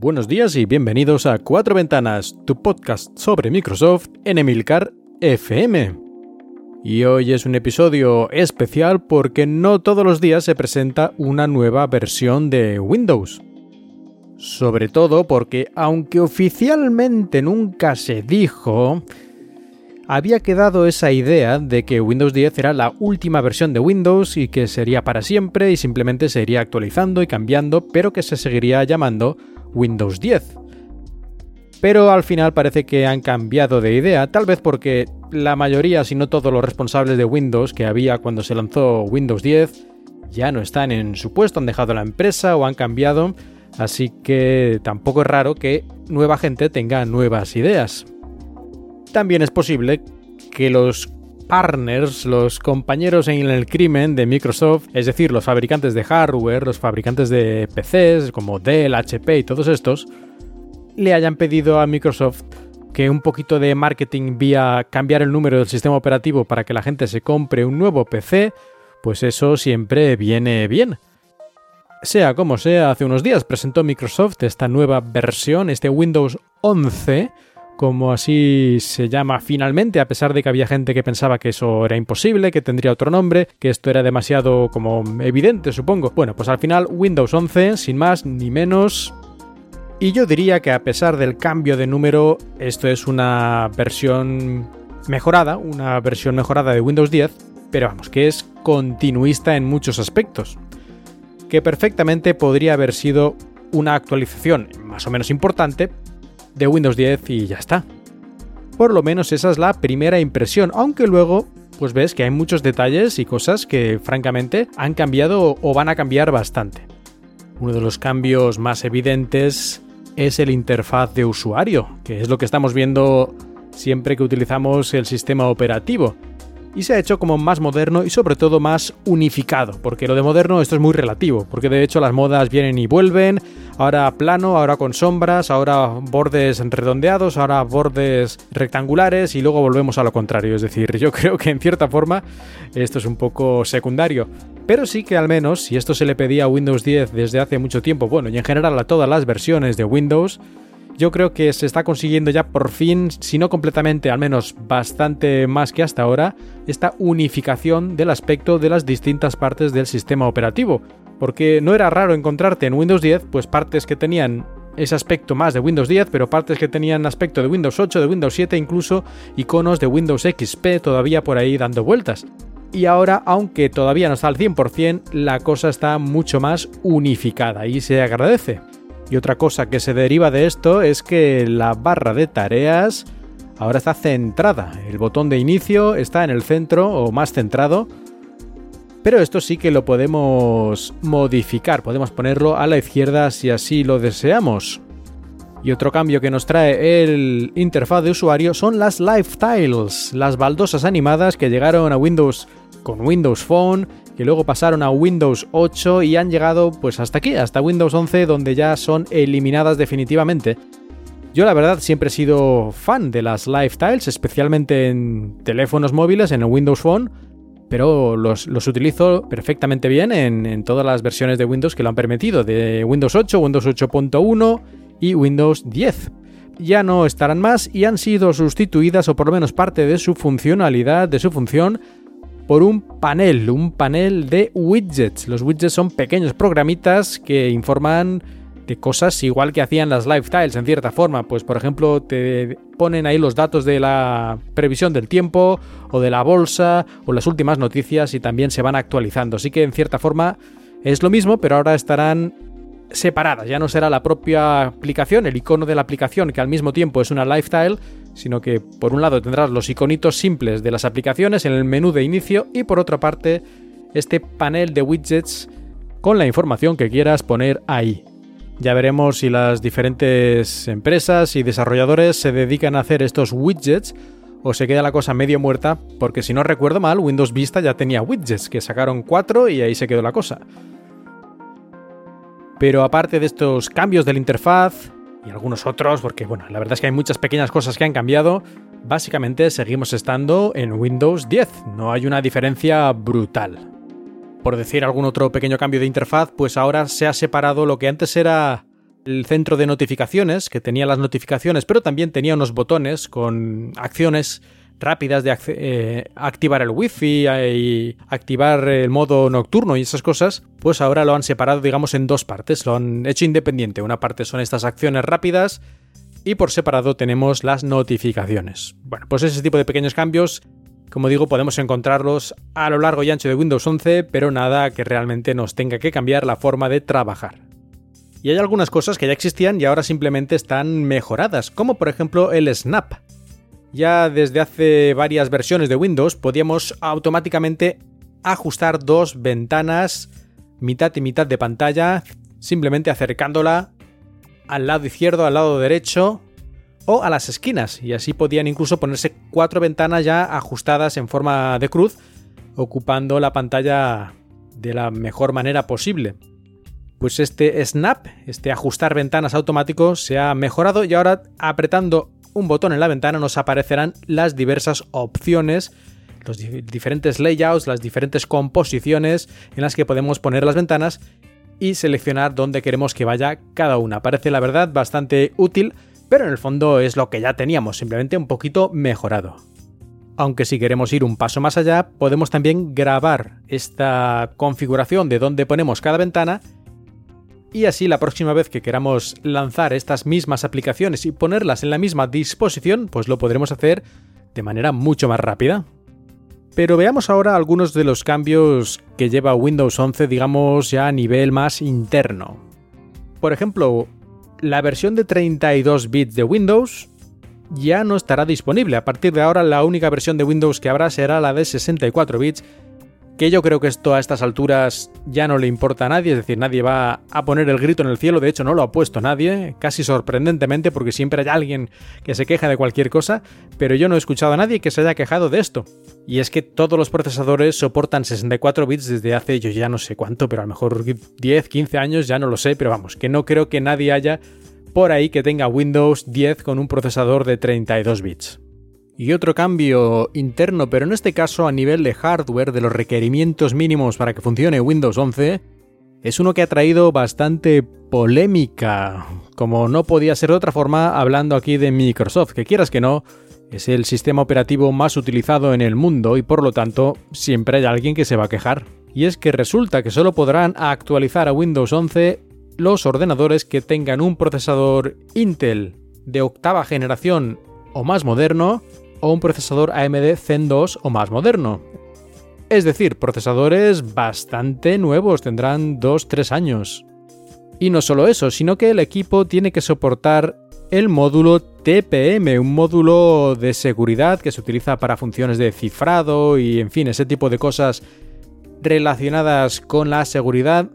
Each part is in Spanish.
Buenos días y bienvenidos a Cuatro Ventanas, tu podcast sobre Microsoft en Emilcar FM. Y hoy es un episodio especial porque no todos los días se presenta una nueva versión de Windows. Sobre todo porque, aunque oficialmente nunca se dijo, había quedado esa idea de que Windows 10 era la última versión de Windows y que sería para siempre y simplemente se iría actualizando y cambiando, pero que se seguiría llamando Windows 10. Pero al final parece que han cambiado de idea, tal vez porque la mayoría, si no todos los responsables de Windows que había cuando se lanzó Windows 10, ya no están en su puesto, han dejado la empresa o han cambiado, así que tampoco es raro que nueva gente tenga nuevas ideas. También es posible que los partners, los compañeros en el crimen de Microsoft, es decir, los fabricantes de hardware, los fabricantes de PCs como Dell, HP y todos estos, le hayan pedido a Microsoft que un poquito de marketing vía cambiar el número del sistema operativo para que la gente se compre un nuevo PC, pues eso siempre viene bien. Sea como sea, hace unos días presentó Microsoft esta nueva versión, este Windows 11, como así se llama finalmente, a pesar de que había gente que pensaba que eso era imposible, que tendría otro nombre, que esto era demasiado como evidente, supongo. Bueno, pues al final Windows 11, sin más ni menos. Y yo diría que a pesar del cambio de número, esto es una versión mejorada, una versión mejorada de Windows 10, pero vamos, que es continuista en muchos aspectos. Que perfectamente podría haber sido una actualización más o menos importante, de Windows 10 y ya está. Por lo menos esa es la primera impresión, aunque luego pues ves que hay muchos detalles y cosas que francamente han cambiado o van a cambiar bastante. Uno de los cambios más evidentes es el interfaz de usuario, que es lo que estamos viendo siempre que utilizamos el sistema operativo y se ha hecho como más moderno y sobre todo más unificado, porque lo de moderno esto es muy relativo, porque de hecho las modas vienen y vuelven, ahora plano, ahora con sombras, ahora bordes redondeados, ahora bordes rectangulares y luego volvemos a lo contrario, es decir, yo creo que en cierta forma esto es un poco secundario, pero sí que al menos si esto se le pedía a Windows 10 desde hace mucho tiempo, bueno, y en general a todas las versiones de Windows, yo creo que se está consiguiendo ya por fin, si no completamente, al menos bastante más que hasta ahora, esta unificación del aspecto de las distintas partes del sistema operativo. Porque no era raro encontrarte en Windows 10, pues partes que tenían ese aspecto más de Windows 10, pero partes que tenían aspecto de Windows 8, de Windows 7, incluso iconos de Windows XP todavía por ahí dando vueltas. Y ahora, aunque todavía no está al 100%, la cosa está mucho más unificada y se agradece. Y otra cosa que se deriva de esto es que la barra de tareas ahora está centrada. El botón de inicio está en el centro o más centrado. Pero esto sí que lo podemos modificar, podemos ponerlo a la izquierda si así lo deseamos. Y otro cambio que nos trae el interfaz de usuario son las Lifetiles, las baldosas animadas que llegaron a Windows con Windows Phone que luego pasaron a Windows 8 y han llegado pues hasta aquí, hasta Windows 11 donde ya son eliminadas definitivamente. Yo la verdad siempre he sido fan de las Lifetiles, especialmente en teléfonos móviles, en el Windows Phone, pero los, utilizo perfectamente bien en, en, todas las versiones de Windows que lo han permitido, de Windows 8, Windows 8.1 y Windows 10. Ya no estarán más y han sido sustituidas, o por lo menos parte de su funcionalidad, de su función, por un panel, un panel de widgets. Los widgets son pequeños programitas que informan de cosas igual que hacían las lifestyles en cierta forma. Pues por ejemplo te ponen ahí los datos de la previsión del tiempo o de la bolsa o las últimas noticias y también se van actualizando. Así que en cierta forma es lo mismo, pero ahora estarán separadas. Ya no será la propia aplicación, el icono de la aplicación que al mismo tiempo es una lifestyle, sino que por un lado tendrás los iconitos simples de las aplicaciones en el menú de inicio y por otra parte este panel de widgets con la información que quieras poner ahí. Ya veremos si las diferentes empresas y desarrolladores se dedican a hacer estos widgets o se queda la cosa medio muerta, porque si no recuerdo mal, Windows Vista ya tenía widgets, que sacaron cuatro y ahí se quedó la cosa. Pero aparte de estos cambios de la interfaz y algunos otros, porque bueno, la verdad es que hay muchas pequeñas cosas que han cambiado, básicamente seguimos estando en Windows 10, no hay una diferencia brutal por decir algún otro pequeño cambio de interfaz, pues ahora se ha separado lo que antes era el centro de notificaciones, que tenía las notificaciones, pero también tenía unos botones con acciones rápidas de eh, activar el wifi eh, y activar el modo nocturno y esas cosas, pues ahora lo han separado digamos en dos partes, lo han hecho independiente. Una parte son estas acciones rápidas y por separado tenemos las notificaciones. Bueno, pues ese tipo de pequeños cambios como digo, podemos encontrarlos a lo largo y ancho de Windows 11, pero nada que realmente nos tenga que cambiar la forma de trabajar. Y hay algunas cosas que ya existían y ahora simplemente están mejoradas, como por ejemplo el Snap. Ya desde hace varias versiones de Windows podíamos automáticamente ajustar dos ventanas mitad y mitad de pantalla, simplemente acercándola al lado izquierdo, al lado derecho o a las esquinas, y así podían incluso ponerse cuatro ventanas ya ajustadas en forma de cruz, ocupando la pantalla de la mejor manera posible. Pues este snap, este ajustar ventanas automático, se ha mejorado y ahora apretando un botón en la ventana nos aparecerán las diversas opciones, los diferentes layouts, las diferentes composiciones en las que podemos poner las ventanas y seleccionar dónde queremos que vaya cada una. Parece la verdad bastante útil pero en el fondo es lo que ya teníamos, simplemente un poquito mejorado. Aunque si queremos ir un paso más allá, podemos también grabar esta configuración de dónde ponemos cada ventana y así la próxima vez que queramos lanzar estas mismas aplicaciones y ponerlas en la misma disposición, pues lo podremos hacer de manera mucho más rápida. Pero veamos ahora algunos de los cambios que lleva Windows 11, digamos ya a nivel más interno. Por ejemplo, la versión de 32 bits de Windows ya no estará disponible. A partir de ahora la única versión de Windows que habrá será la de 64 bits, que yo creo que esto a estas alturas ya no le importa a nadie, es decir, nadie va a poner el grito en el cielo, de hecho no lo ha puesto nadie, casi sorprendentemente porque siempre hay alguien que se queja de cualquier cosa, pero yo no he escuchado a nadie que se haya quejado de esto. Y es que todos los procesadores soportan 64 bits desde hace yo ya no sé cuánto, pero a lo mejor 10, 15 años, ya no lo sé, pero vamos, que no creo que nadie haya por ahí que tenga Windows 10 con un procesador de 32 bits. Y otro cambio interno, pero en este caso a nivel de hardware de los requerimientos mínimos para que funcione Windows 11, es uno que ha traído bastante polémica, como no podía ser de otra forma hablando aquí de Microsoft, que quieras que no, es el sistema operativo más utilizado en el mundo y por lo tanto siempre hay alguien que se va a quejar. Y es que resulta que solo podrán actualizar a Windows 11 los ordenadores que tengan un procesador Intel de octava generación o más moderno o un procesador AMD Zen 2 o más moderno. Es decir, procesadores bastante nuevos, tendrán 2-3 años. Y no solo eso, sino que el equipo tiene que soportar el módulo TPM, un módulo de seguridad que se utiliza para funciones de cifrado y en fin, ese tipo de cosas relacionadas con la seguridad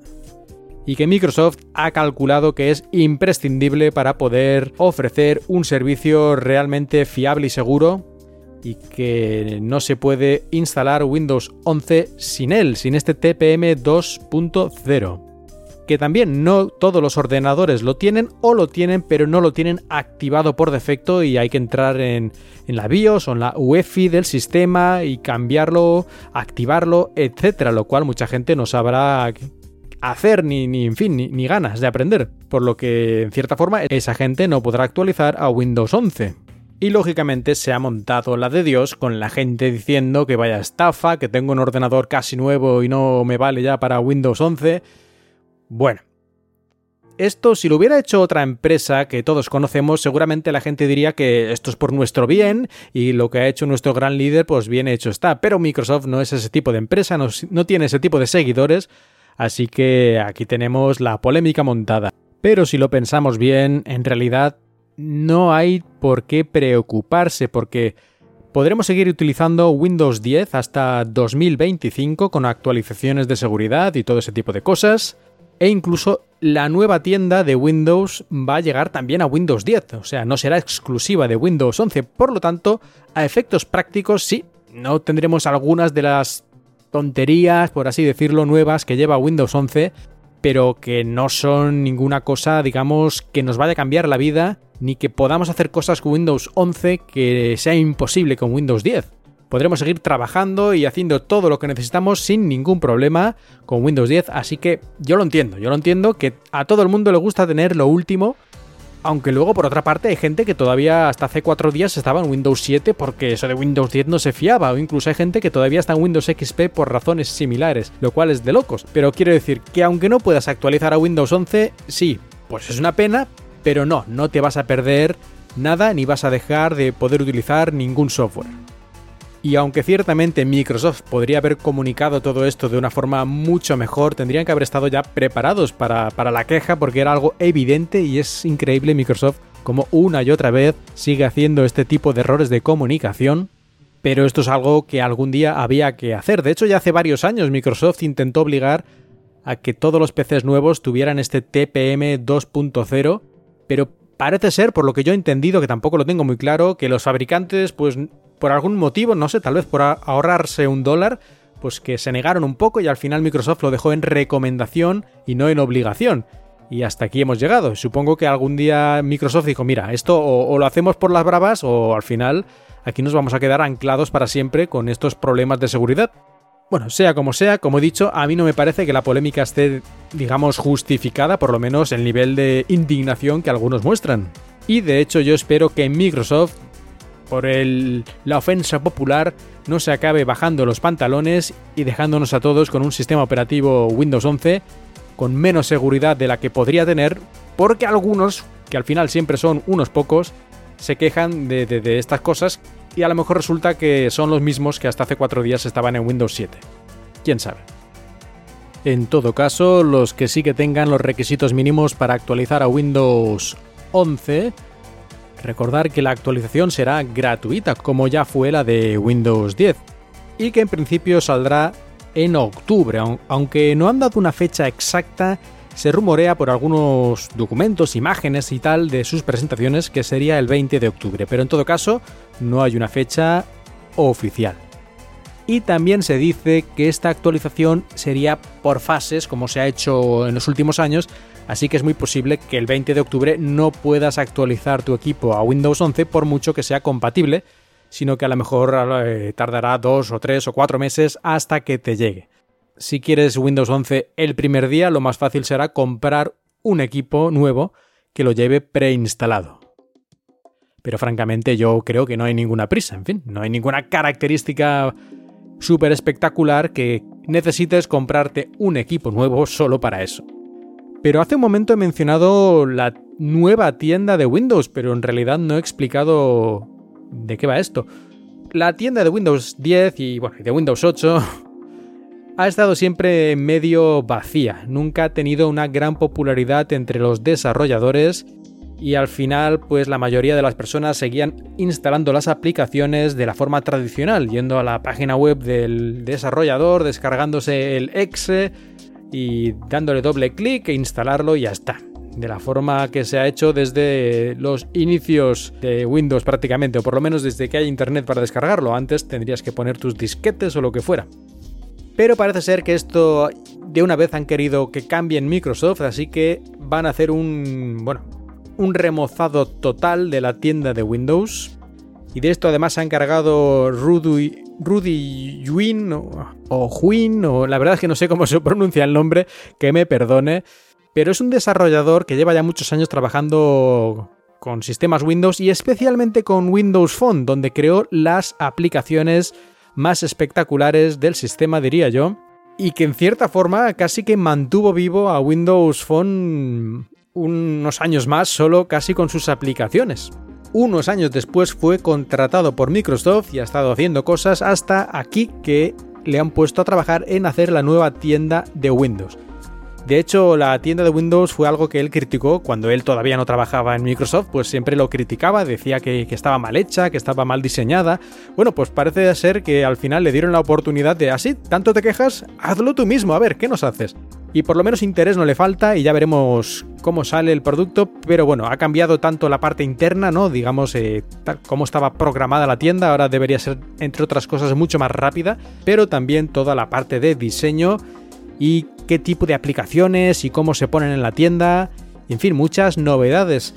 y que Microsoft ha calculado que es imprescindible para poder ofrecer un servicio realmente fiable y seguro y que no se puede instalar Windows 11 sin él, sin este TPM 2.0 que también no todos los ordenadores lo tienen o lo tienen pero no lo tienen activado por defecto y hay que entrar en, la BIOS o en la UEFI del sistema y cambiarlo, activarlo, etcétera, lo cual mucha gente no sabrá hacer ni, ni en fin, ni, ni ganas de aprender, por lo que en cierta forma esa gente no podrá actualizar a Windows 11. Y lógicamente se ha montado la de Dios con la gente diciendo que vaya estafa, que tengo un ordenador casi nuevo y no me vale ya para Windows 11 bueno, Esto, si lo hubiera hecho otra empresa que todos conocemos, seguramente la gente diría que esto es por nuestro bien y lo que ha hecho nuestro gran líder, pues bien hecho está. Pero Microsoft no es ese tipo de empresa, no, no tiene ese tipo de seguidores, así que aquí tenemos la polémica montada. Pero si lo pensamos bien, en realidad no hay por qué preocuparse, porque podremos seguir utilizando Windows 10 hasta 2025 con actualizaciones de seguridad y todo ese tipo de cosas e incluso la nueva tienda de Windows va a llegar también a Windows 10, o sea, no será exclusiva de Windows 11, por lo tanto, a efectos prácticos sí, no tendremos algunas de las tonterías, por así decirlo, nuevas que lleva Windows 11, pero que no son ninguna cosa, digamos, que nos vaya a cambiar la vida, ni que podamos hacer cosas con Windows 11 que sea imposible con Windows 10 podremos seguir trabajando y haciendo todo lo que necesitamos sin ningún problema con Windows 10. Así que yo lo entiendo, yo lo entiendo que a todo el mundo le gusta tener lo último. Aunque luego, por otra parte, hay gente que todavía hasta hace cuatro días estaba en Windows 7 porque eso de Windows 10 no se fiaba. O incluso hay gente que todavía está en Windows XP por razones similares, lo cual es de locos. Pero quiero decir que aunque no puedas actualizar a Windows 11, sí, pues es una pena, pero no, no te vas a perder nada ni vas a dejar de poder utilizar ningún software. Y aunque ciertamente Microsoft podría haber comunicado todo esto de una forma mucho mejor, tendrían que haber estado ya preparados para, la queja porque era algo evidente y es increíble Microsoft como una y otra vez sigue haciendo este tipo de errores de comunicación. Pero esto es algo que algún día había que hacer. De hecho, ya hace varios años Microsoft intentó obligar a que todos los PCs nuevos tuvieran este TPM 2.0, pero parece ser, por lo que yo he entendido, que tampoco lo tengo muy claro, que los fabricantes pues por algún motivo, no sé, tal vez por ahorrarse un dólar, pues que se negaron un poco y al final Microsoft lo dejó en recomendación y no en obligación. Y hasta aquí hemos llegado. Supongo que algún día Microsoft dijo, mira, esto o, lo hacemos por las bravas o al final aquí nos vamos a quedar anclados para siempre con estos problemas de seguridad. Bueno, sea como sea, como he dicho, a mí no me parece que la polémica esté, digamos, justificada, por lo menos el nivel de indignación que algunos muestran. Y de hecho yo espero que Microsoft por el, la ofensa popular no se acabe bajando los pantalones y dejándonos a todos con un sistema operativo Windows 11 con menos seguridad de la que podría tener, porque algunos, que al final siempre son unos pocos, se quejan de, de estas cosas y a lo mejor resulta que son los mismos que hasta hace cuatro días estaban en Windows 7. ¿Quién sabe? En todo caso, los que sí que tengan los requisitos mínimos para actualizar a Windows 11 Recordar que la actualización será gratuita, como ya fue la de Windows 10, y que en principio saldrá en octubre, aunque no han dado una fecha exacta, se rumorea por algunos documentos, imágenes y tal de sus presentaciones que sería el 20 de octubre, pero en todo caso no hay una fecha oficial. Y también se dice que esta actualización sería por fases, como se ha hecho en los últimos años, así que es muy posible que el 20 de octubre no puedas actualizar tu equipo a Windows 11 por mucho que sea compatible, sino que a lo mejor eh, tardará dos o tres o cuatro meses hasta que te llegue. Si quieres Windows 11 el primer día, lo más fácil será comprar un equipo nuevo que lo lleve preinstalado. Pero francamente yo creo que no hay ninguna prisa, en fin, no hay ninguna característica súper espectacular que necesites comprarte un equipo nuevo solo para eso. Pero hace un momento he mencionado la nueva tienda de Windows, pero en realidad no he explicado de qué va esto. La tienda de Windows 10 y bueno, de Windows 8 ha estado siempre medio vacía, nunca ha tenido una gran popularidad entre los desarrolladores y al final pues la mayoría de las personas seguían instalando las aplicaciones de la forma tradicional, yendo a la página web del desarrollador, descargándose el exe y dándole doble clic e instalarlo y ya está. De la forma que se ha hecho desde los inicios de Windows prácticamente, o por lo menos desde que hay internet para descargarlo. Antes tendrías que poner tus disquetes o lo que fuera. Pero parece ser que esto de una vez han querido que cambien Microsoft, así que van a hacer un, bueno, un remozado total de la tienda de Windows. Y de esto además se ha encargado Rudy, Rudy Yuin o, o Huin, o la verdad es que no sé cómo se pronuncia el nombre, que me perdone, pero es un desarrollador que lleva ya muchos años trabajando con sistemas Windows y especialmente con Windows Phone, donde creó las aplicaciones más espectaculares del sistema, diría yo, y que en cierta forma casi que mantuvo vivo a Windows Phone unos años más solo casi con sus aplicaciones. Unos años después fue contratado por Microsoft y ha estado haciendo cosas hasta aquí que le han puesto a trabajar en hacer la nueva tienda de Windows. De hecho, la tienda de Windows fue algo que él criticó cuando él todavía no trabajaba en Microsoft, pues siempre lo criticaba, decía que, estaba mal hecha, que estaba mal diseñada. Bueno, pues parece ser que al final le dieron la oportunidad de, así, tanto te quejas, hazlo tú mismo, a ver, ¿qué nos haces? Y por lo menos interés no le falta y ya veremos cómo sale el producto, pero bueno, ha cambiado tanto la parte interna, ¿no? Digamos, eh, cómo estaba programada la tienda, ahora debería ser, entre otras cosas, mucho más rápida, pero también toda la parte de diseño y qué tipo de aplicaciones y cómo se ponen en la tienda, en fin, muchas novedades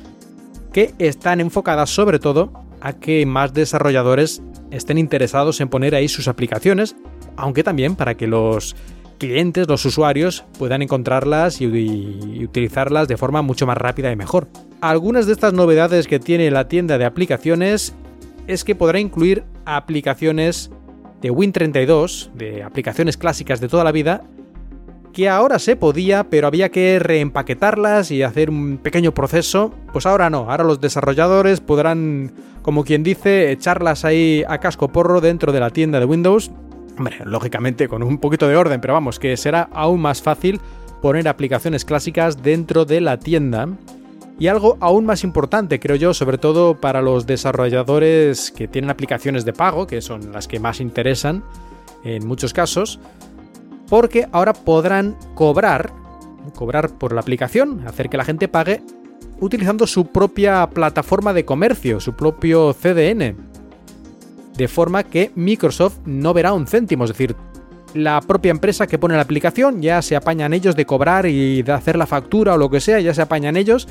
que están enfocadas sobre todo a que más desarrolladores estén interesados en poner ahí sus aplicaciones, aunque también para que los clientes, los usuarios, puedan encontrarlas y, utilizarlas de forma mucho más rápida y mejor. Algunas de estas novedades que tiene la tienda de aplicaciones es que podrá incluir aplicaciones de Win32, de aplicaciones clásicas de toda la vida, que ahora se podía, pero había que reempaquetarlas y hacer un pequeño proceso. Pues ahora no, ahora los desarrolladores podrán, como quien dice, echarlas ahí a casco porro dentro de la tienda de Windows. Hombre, lógicamente con un poquito de orden, pero vamos, que será aún más fácil poner aplicaciones clásicas dentro de la tienda. Y algo aún más importante, creo yo, sobre todo para los desarrolladores que tienen aplicaciones de pago, que son las que más interesan en muchos casos, porque ahora podrán cobrar, cobrar por la aplicación, hacer que la gente pague utilizando su propia plataforma de comercio, su propio CDN. De forma que Microsoft no verá un céntimo, es decir, la propia empresa que pone la aplicación ya se apañan ellos de cobrar y de hacer la factura o lo que sea, ya se apañan ellos.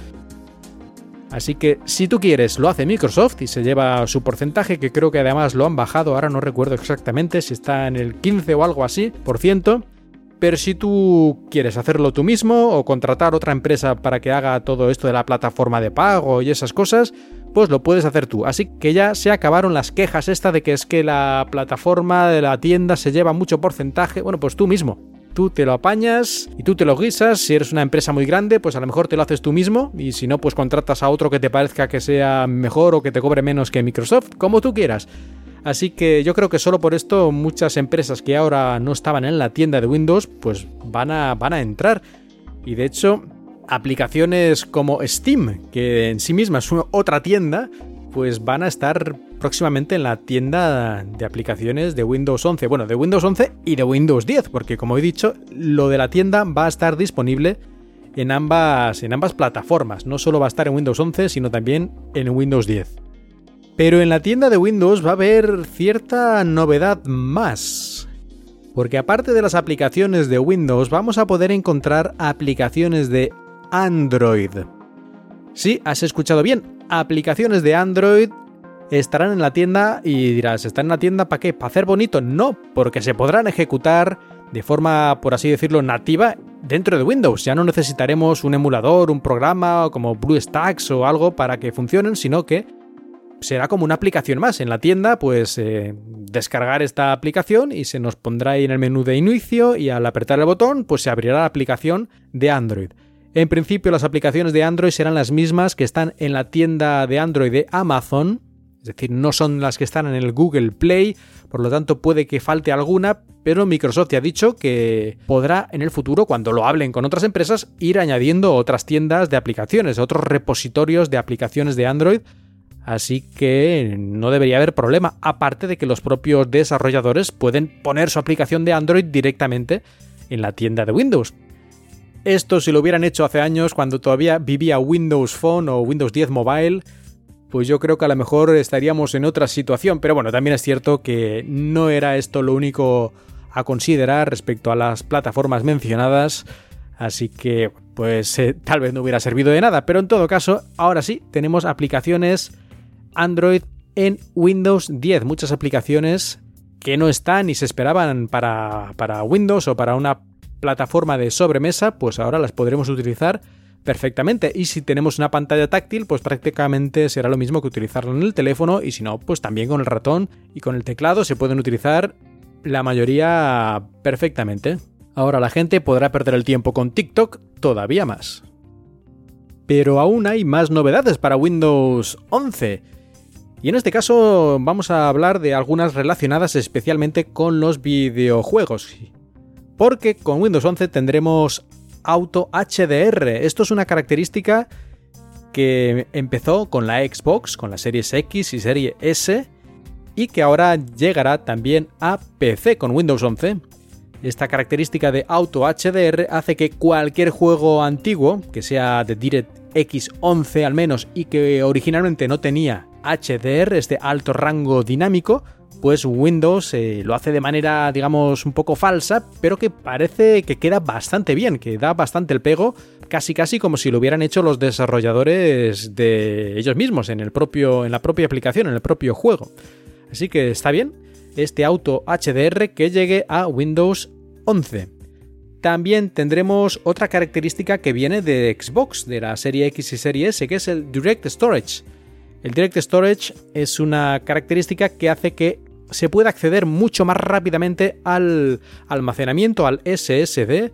Así que si tú quieres, lo hace Microsoft y se lleva su porcentaje, que creo que además lo han bajado, ahora no recuerdo exactamente si está en el 15 o algo así, por ciento. Pero si tú quieres hacerlo tú mismo o contratar otra empresa para que haga todo esto de la plataforma de pago y esas cosas, pues lo puedes hacer tú. Así que ya se acabaron las quejas esta de que es que la plataforma de la tienda se lleva mucho porcentaje. Bueno, pues tú mismo. Tú te lo apañas y tú te lo guisas. Si eres una empresa muy grande, pues a lo mejor te lo haces tú mismo. Y si no, pues contratas a otro que te parezca que sea mejor o que te cobre menos que Microsoft, como tú quieras. Así que yo creo que solo por esto muchas empresas que ahora no estaban en la tienda de Windows, pues van a, van a entrar. Y de hecho, aplicaciones como Steam, que en sí misma es otra tienda, pues van a estar próximamente en la tienda de aplicaciones de Windows 11. Bueno, de Windows 11 y de Windows 10, porque como he dicho, lo de la tienda va a estar disponible en ambas, en ambas plataformas. No solo va a estar en Windows 11, sino también en Windows 10. Pero en la tienda de Windows va a haber cierta novedad más. Porque aparte de las aplicaciones de Windows, vamos a poder encontrar aplicaciones de Android. Sí, has escuchado bien. Aplicaciones de Android estarán en la tienda y dirás, ¿están en la tienda para qué? ¿Para hacer bonito? No, porque se podrán ejecutar de forma, por así decirlo, nativa dentro de Windows. Ya no necesitaremos un emulador, un programa como BlueStacks o algo para que funcionen, sino que será como una aplicación más. En la tienda, pues eh, descargar esta aplicación y se nos pondrá ahí en el menú de inicio y al apretar el botón, pues se abrirá la aplicación de Android. En principio, las aplicaciones de Android serán las mismas que están en la tienda de Android de Amazon, es decir, no son las que están en el Google Play, por lo tanto puede que falte alguna, pero Microsoft ya ha dicho que podrá en el futuro, cuando lo hablen con otras empresas, ir añadiendo otras tiendas de aplicaciones, otros repositorios de aplicaciones de Android Así que no debería haber problema, aparte de que los propios desarrolladores pueden poner su aplicación de Android directamente en la tienda de Windows. Esto si lo hubieran hecho hace años cuando todavía vivía Windows Phone o Windows 10 Mobile, pues yo creo que a lo mejor estaríamos en otra situación, pero bueno, también es cierto que no era esto lo único a considerar respecto a las plataformas mencionadas, así que pues eh, tal vez no hubiera servido de nada, pero en todo caso, ahora sí, tenemos aplicaciones Android en Windows 10. Muchas aplicaciones que no están y se esperaban para, para Windows o para una plataforma de sobremesa, pues ahora las podremos utilizar perfectamente. Y si tenemos una pantalla táctil, pues prácticamente será lo mismo que utilizarlo en el teléfono y si no, pues también con el ratón y con el teclado se pueden utilizar la mayoría perfectamente. Ahora la gente podrá perder el tiempo con TikTok todavía más. pero aún hay más novedades para Windows 11. Y en este caso vamos a hablar de algunas relacionadas especialmente con los videojuegos. Porque con Windows 11 tendremos Auto HDR. Esto es una característica que empezó con la Xbox, con la Series X y Serie S, y que ahora llegará también a PC con Windows 11. Esta característica de Auto HDR hace que cualquier juego antiguo, que sea de DirectX 11 al menos y que originalmente no tenía HDR, este alto rango dinámico, pues Windows eh, lo hace de manera, digamos, un poco falsa, pero que parece que queda bastante bien, que da bastante el pego, casi casi como si lo hubieran hecho los desarrolladores de ellos mismos en el propio en la propia aplicación, en el propio juego. Así que está bien este auto HDR que llegue a Windows 11. También tendremos otra característica que viene de Xbox, de la serie X y serie S, que es el Direct Storage. El Direct Storage es una característica que hace que se pueda acceder mucho más rápidamente al almacenamiento, al SSD,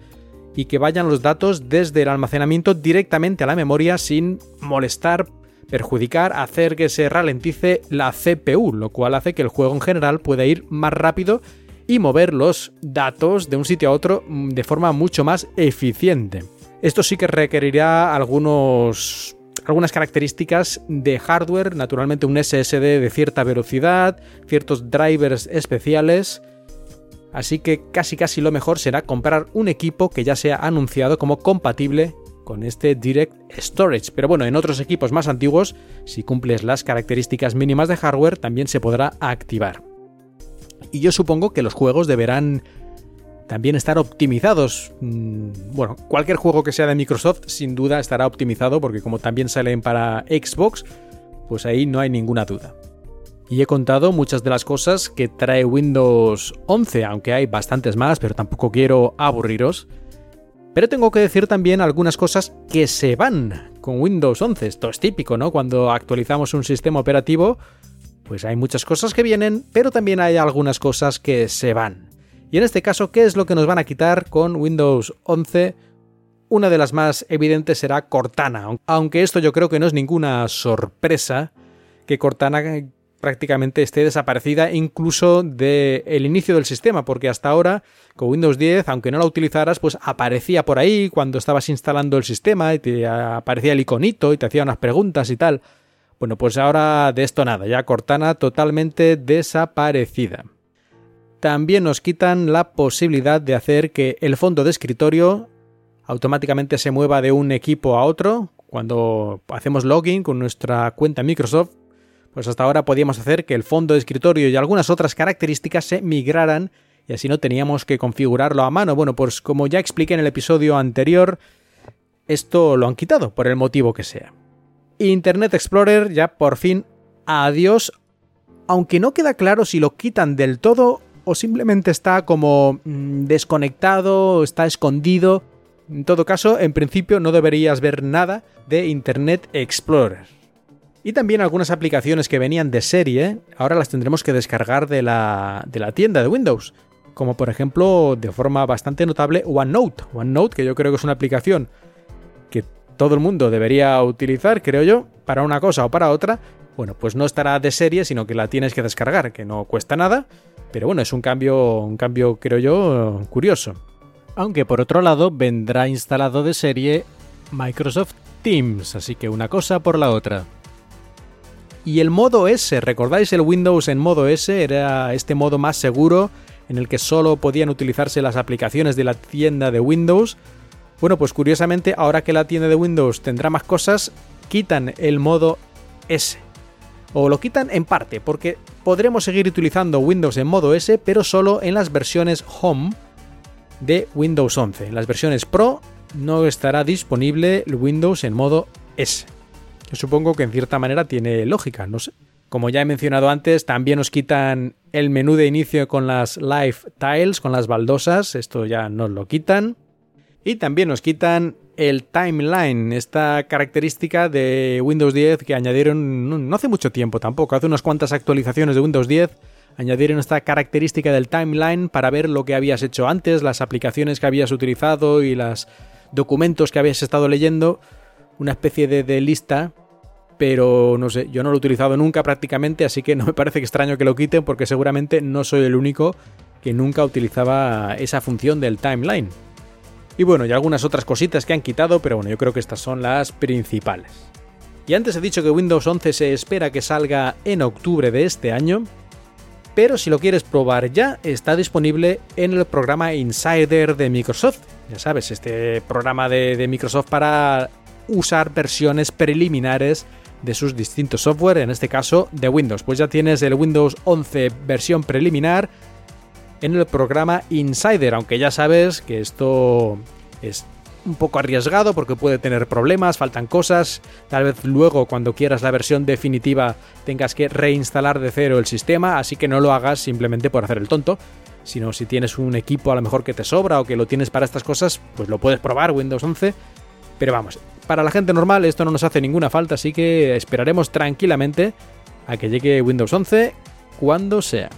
y que vayan los datos desde el almacenamiento directamente a la memoria sin molestar perjudicar, hacer que se ralentice la CPU, lo cual hace que el juego en general pueda ir más rápido y mover los datos de un sitio a otro mm, de forma mucho más eficiente. Esto sí que requerirá algunos algunas características de hardware, naturalmente un SSD de cierta velocidad, ciertos drivers especiales, así que casi casi lo mejor será comprar un equipo que ya sea anunciado como compatible con este Direct Storage. Pero bueno, en otros equipos más antiguos, si cumples las características mínimas de hardware, también se podrá activar. Y yo supongo que los juegos deberán también estar optimizados. Mm, bueno, cualquier juego que sea de Microsoft sin duda estará optimizado porque como también salen para Xbox, pues ahí no hay ninguna duda. Y he contado muchas de las cosas que trae Windows 11, aunque hay bastantes más, pero tampoco quiero aburriros. Pero tengo que decir también algunas cosas que se van con Windows 11. Esto es típico, ¿no? Cuando actualizamos un sistema operativo, pues hay muchas cosas que vienen, pero también hay algunas cosas que se van. Y en este caso, ¿qué es lo que nos van a quitar con Windows 11? Una de las más evidentes será Cortana, aunque esto yo creo que no es ninguna sorpresa que Cortana prácticamente esté desaparecida incluso del el inicio del sistema, porque hasta ahora con Windows 10, aunque no la utilizaras, pues aparecía por ahí cuando estabas instalando el sistema y te aparecía el iconito y te hacía unas preguntas y tal. Bueno, pues ahora de esto nada, ya Cortana totalmente desaparecida. También nos quitan la posibilidad de hacer que el fondo de escritorio automáticamente se mueva de un equipo a otro. Cuando hacemos login con nuestra cuenta Microsoft, pues hasta ahora podíamos hacer que el fondo de escritorio y algunas otras características se migraran y así no teníamos que configurarlo a mano. Bueno, pues como ya expliqué en el episodio anterior, esto lo han quitado, por el motivo que sea. Internet Explorer ya por fin adiós, aunque no queda claro si lo quitan del todo o simplemente está como mm, desconectado, está escondido. En todo caso, en principio no deberías ver nada de Internet Explorer. Y también algunas aplicaciones que venían de serie, ahora las tendremos que descargar de la, de la tienda de Windows. Como por ejemplo, de forma bastante notable, OneNote. OneNote, que yo creo que es una aplicación que todo el mundo debería utilizar, creo yo, para una cosa o para otra. Bueno, pues no estará de serie, sino que la tienes que descargar, que no cuesta nada. Pero bueno, es un cambio, un cambio, creo yo, curioso. Aunque por otro lado vendrá instalado de serie Microsoft Teams, así que una cosa por la otra. Y el modo S, ¿recordáis el Windows en modo S? Era este modo más seguro en el que solo podían utilizarse las aplicaciones de la tienda de Windows. Bueno, pues curiosamente, ahora que la tienda de Windows tendrá más cosas, quitan el modo S. O lo quitan en parte, porque podremos seguir utilizando Windows en modo S, pero solo en las versiones Home de Windows 11. En las versiones Pro no estará disponible Windows en modo S supongo que en cierta manera tiene lógica, no sé. Como ya he mencionado antes, también nos quitan el menú de inicio con las Live Tiles, con las baldosas, esto ya nos lo quitan. Y también nos quitan el timeline, esta característica de Windows 10 que añadieron no hace mucho tiempo tampoco, hace unas cuantas actualizaciones de Windows 10 añadieron esta característica del timeline para ver lo que habías hecho antes, las aplicaciones que habías utilizado y los documentos que habías estado leyendo una especie de, de lista pero no sé, yo no lo he utilizado nunca prácticamente, así que no me parece extraño que lo quiten porque seguramente no soy el único que nunca utilizaba esa función del timeline. Y bueno, y algunas otras cositas que han quitado, pero bueno, yo creo que estas son las principales. Y antes he dicho que Windows 11 se espera que salga en octubre de este año, pero si lo quieres probar ya, está disponible en el programa Insider de Microsoft. Ya sabes, este programa de, de Microsoft para usar versiones preliminares de sus distintos software, en este caso de Windows. Pues ya tienes el Windows 11 versión preliminar en el programa Insider, aunque ya sabes que esto es un poco arriesgado porque puede tener problemas, faltan cosas, tal vez luego cuando quieras la versión definitiva tengas que reinstalar de cero el sistema, así que no lo hagas simplemente por hacer el tonto, sino si tienes un equipo a lo mejor que te sobra o que lo tienes para estas cosas, pues lo puedes probar Windows 11, pero vamos, para la gente normal esto no nos hace ninguna falta, así que esperaremos tranquilamente a que llegue Windows 11 cuando sea.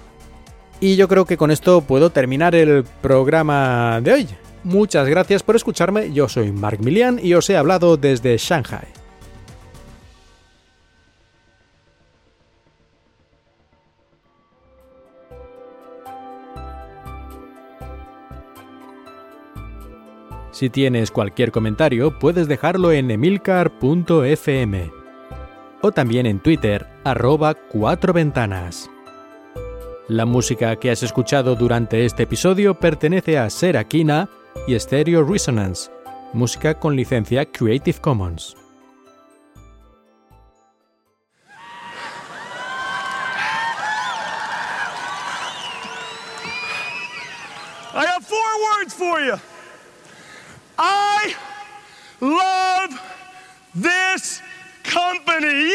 Y yo creo que con esto puedo terminar el programa de hoy. Muchas gracias por escucharme, yo soy Mark Milian y os he hablado desde Shanghai. Si tienes cualquier comentario, puedes dejarlo en emilcar.fm o también en Twitter, arroba cuatro ventanas. La música que has escuchado durante este episodio pertenece a Serakina y Stereo Resonance, música con licencia Creative Commons. I have four words for you. I love this company.